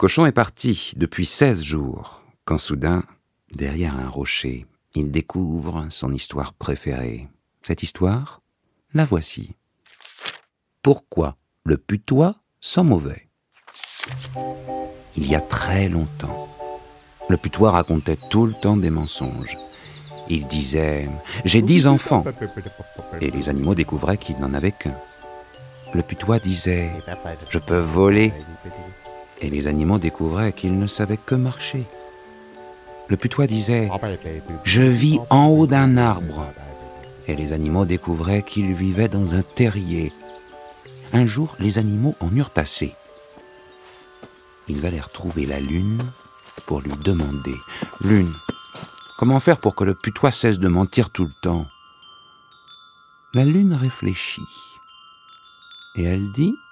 Cochon est parti depuis 16 jours, quand soudain, derrière un rocher, il découvre son histoire préférée. Cette histoire, la voici. Pourquoi le putois sent mauvais? Il y a très longtemps, le putois racontait tout le temps des mensonges. Il disait ⁇ J'ai dix enfants ⁇ et les animaux découvraient qu'il n'en avait qu'un. Le putois disait ⁇ Je peux voler ⁇ et les animaux découvraient qu'il ne savait que marcher. Le putois disait ⁇ Je vis en haut d'un arbre ⁇ et les animaux découvraient qu'il vivait dans un terrier. Un jour, les animaux en eurent assez. Ils allèrent trouver la lune pour lui demander ⁇ Lune, comment faire pour que le putois cesse de mentir tout le temps ?⁇ La lune réfléchit et elle dit ⁇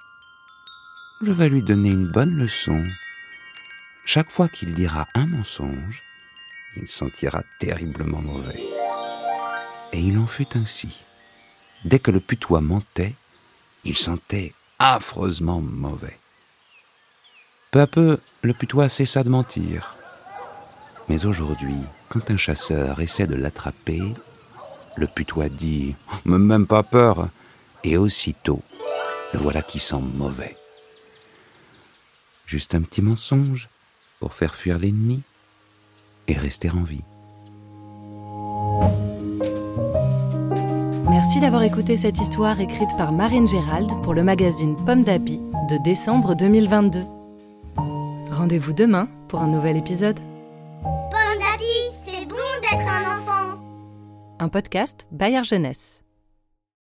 je vais lui donner une bonne leçon. Chaque fois qu'il dira un mensonge, il sentira terriblement mauvais. Et il en fut ainsi. Dès que le putois mentait, il sentait affreusement mauvais. Peu à peu, le putois cessa de mentir. Mais aujourd'hui, quand un chasseur essaie de l'attraper, le putois dit ⁇ Même pas peur !⁇ et aussitôt, le voilà qui sent mauvais. Juste un petit mensonge pour faire fuir l'ennemi et rester en vie. Merci d'avoir écouté cette histoire écrite par Marine Gérald pour le magazine Pomme d'Api de décembre 2022. Rendez-vous demain pour un nouvel épisode. Pomme d'api, c'est bon d'être un enfant. Un podcast Bayard Jeunesse.